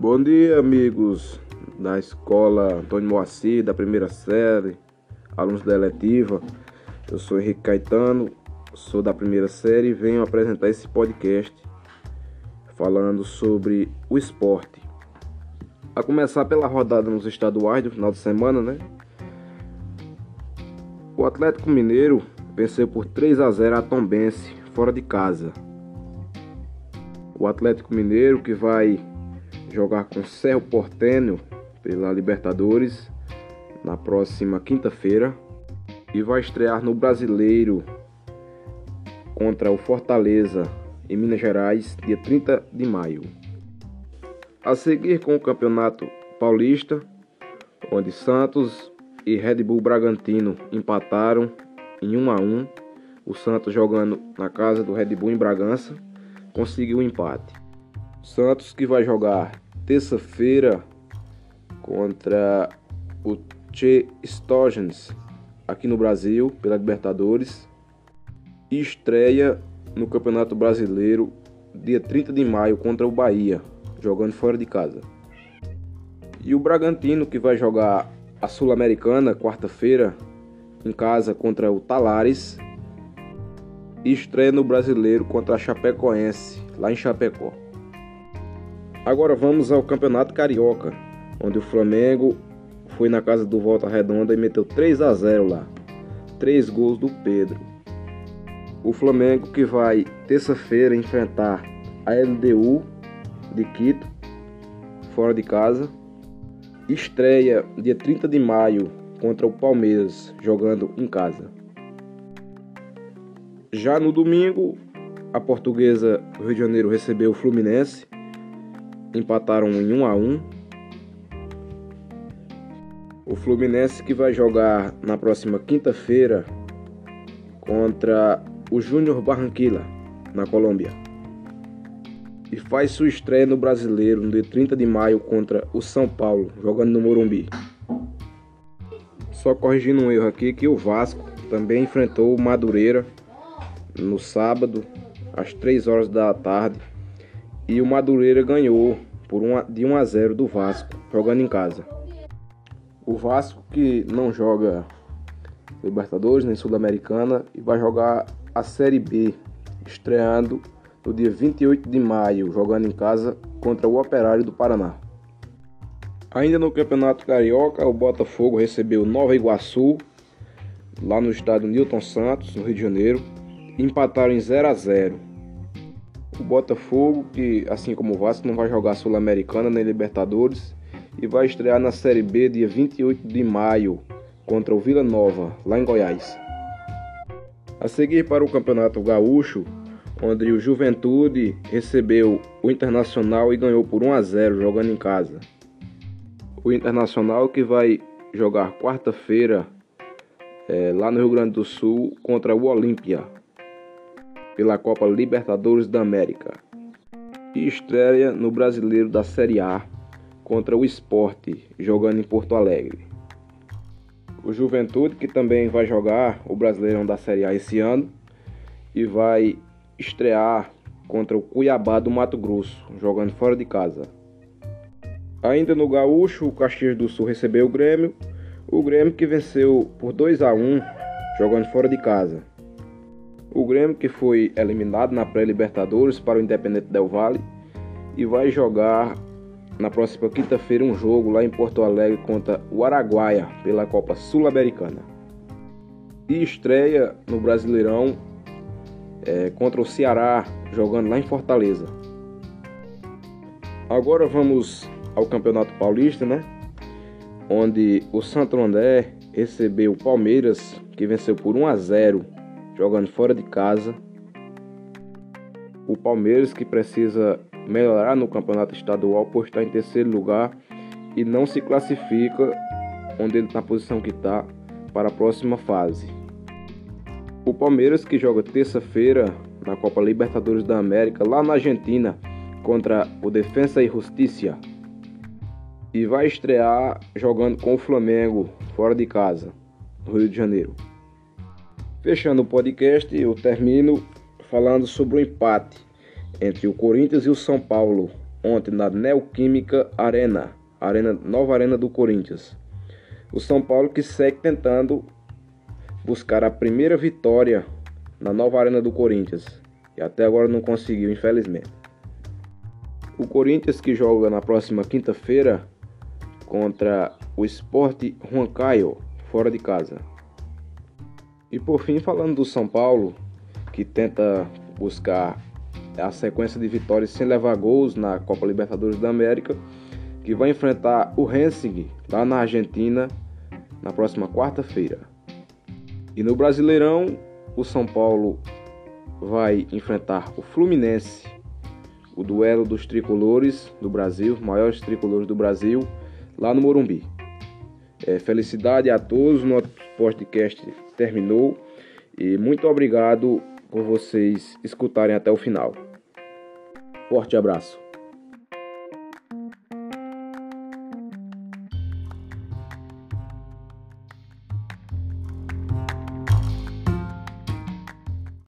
Bom dia, amigos da escola Antônio Moacir, da primeira série, alunos da eletiva. Eu sou Henrique Caetano, sou da primeira série e venho apresentar esse podcast falando sobre o esporte. A começar pela rodada nos estaduais do final de semana, né? O Atlético Mineiro venceu por 3 a 0 a Tombense, fora de casa. O Atlético Mineiro que vai jogar com Cerro Portenho pela Libertadores na próxima quinta-feira e vai estrear no Brasileiro contra o Fortaleza em Minas Gerais, dia 30 de maio. A seguir com o Campeonato Paulista, onde Santos e Red Bull Bragantino empataram em 1 a 1. O Santos jogando na casa do Red Bull em Bragança conseguiu o um empate. Santos que vai jogar terça-feira contra o Che Stogens aqui no Brasil pela Libertadores e estreia no Campeonato Brasileiro dia 30 de maio contra o Bahia, jogando fora de casa. E o Bragantino que vai jogar a Sul-Americana quarta-feira em casa contra o Talares e estreia no Brasileiro contra a Chapecoense, lá em Chapecó. Agora vamos ao Campeonato Carioca, onde o Flamengo foi na casa do Volta Redonda e meteu 3 a 0 lá. Três gols do Pedro. O Flamengo que vai terça-feira enfrentar a LDU de Quito, fora de casa. Estreia dia 30 de maio contra o Palmeiras, jogando em casa. Já no domingo, a portuguesa do Rio de Janeiro recebeu o Fluminense. Empataram em 1 a 1. O Fluminense que vai jogar na próxima quinta-feira contra o Júnior Barranquilla, na Colômbia. E faz sua estreia no Brasileiro no dia 30 de maio contra o São Paulo, jogando no Morumbi. Só corrigindo um erro aqui que o Vasco também enfrentou o Madureira no sábado, às 3 horas da tarde, e o Madureira ganhou por uma, de 1 a 0 do Vasco, jogando em casa. O Vasco que não joga Libertadores nem Sul-Americana e vai jogar a Série B, estreando no dia 28 de maio, jogando em casa contra o Operário do Paraná. Ainda no Campeonato Carioca, o Botafogo recebeu Nova Iguaçu, lá no estádio Newton Santos, no Rio de Janeiro, empataram em 0 a 0. O Botafogo, que assim como o Vasco não vai jogar Sul-Americana nem Libertadores, e vai estrear na Série B dia 28 de maio contra o Vila Nova, lá em Goiás. A seguir para o Campeonato Gaúcho, onde o Juventude recebeu o Internacional e ganhou por 1 a 0 jogando em casa. O Internacional que vai jogar quarta-feira é, lá no Rio Grande do Sul contra o Olímpia pela Copa Libertadores da América e estreia no Brasileiro da Série A contra o Esporte jogando em Porto Alegre. O Juventude que também vai jogar o Brasileirão da Série A esse ano e vai estrear contra o Cuiabá do Mato Grosso, jogando fora de casa. Ainda no Gaúcho, o Caxias do Sul recebeu o Grêmio, o Grêmio que venceu por 2 a 1, jogando fora de casa. O Grêmio que foi eliminado na pré-Libertadores para o Independente Del Valle e vai jogar na próxima quinta-feira um jogo lá em Porto Alegre contra o Araguaia pela Copa Sul-Americana. E estreia no Brasileirão é, contra o Ceará, jogando lá em Fortaleza. Agora vamos ao Campeonato Paulista, né? Onde o Santo André recebeu o Palmeiras, que venceu por 1 a 0, jogando fora de casa. O Palmeiras que precisa melhorar no campeonato estadual por estar em terceiro lugar e não se classifica onde ele na posição que está para a próxima fase. O Palmeiras que joga terça-feira na Copa Libertadores da América lá na Argentina contra o Defensa e Justiça e vai estrear jogando com o Flamengo fora de casa, no Rio de Janeiro. Fechando o podcast, eu termino falando sobre o empate entre o Corinthians e o São Paulo ontem na Neoquímica Arena, arena nova arena do Corinthians. O São Paulo que segue tentando buscar a primeira vitória na nova arena do Corinthians e até agora não conseguiu, infelizmente. O Corinthians que joga na próxima quinta-feira contra o Sport Huancayo, fora de casa. E por fim, falando do São Paulo, que tenta buscar a sequência de vitórias sem levar gols na Copa Libertadores da América, que vai enfrentar o Racing lá na Argentina na próxima quarta-feira. E no Brasileirão, o São Paulo vai enfrentar o Fluminense, o duelo dos tricolores do Brasil, maiores tricolores do Brasil, lá no Morumbi. É, felicidade a todos, nosso podcast terminou e muito obrigado por vocês escutarem até o final. Forte abraço.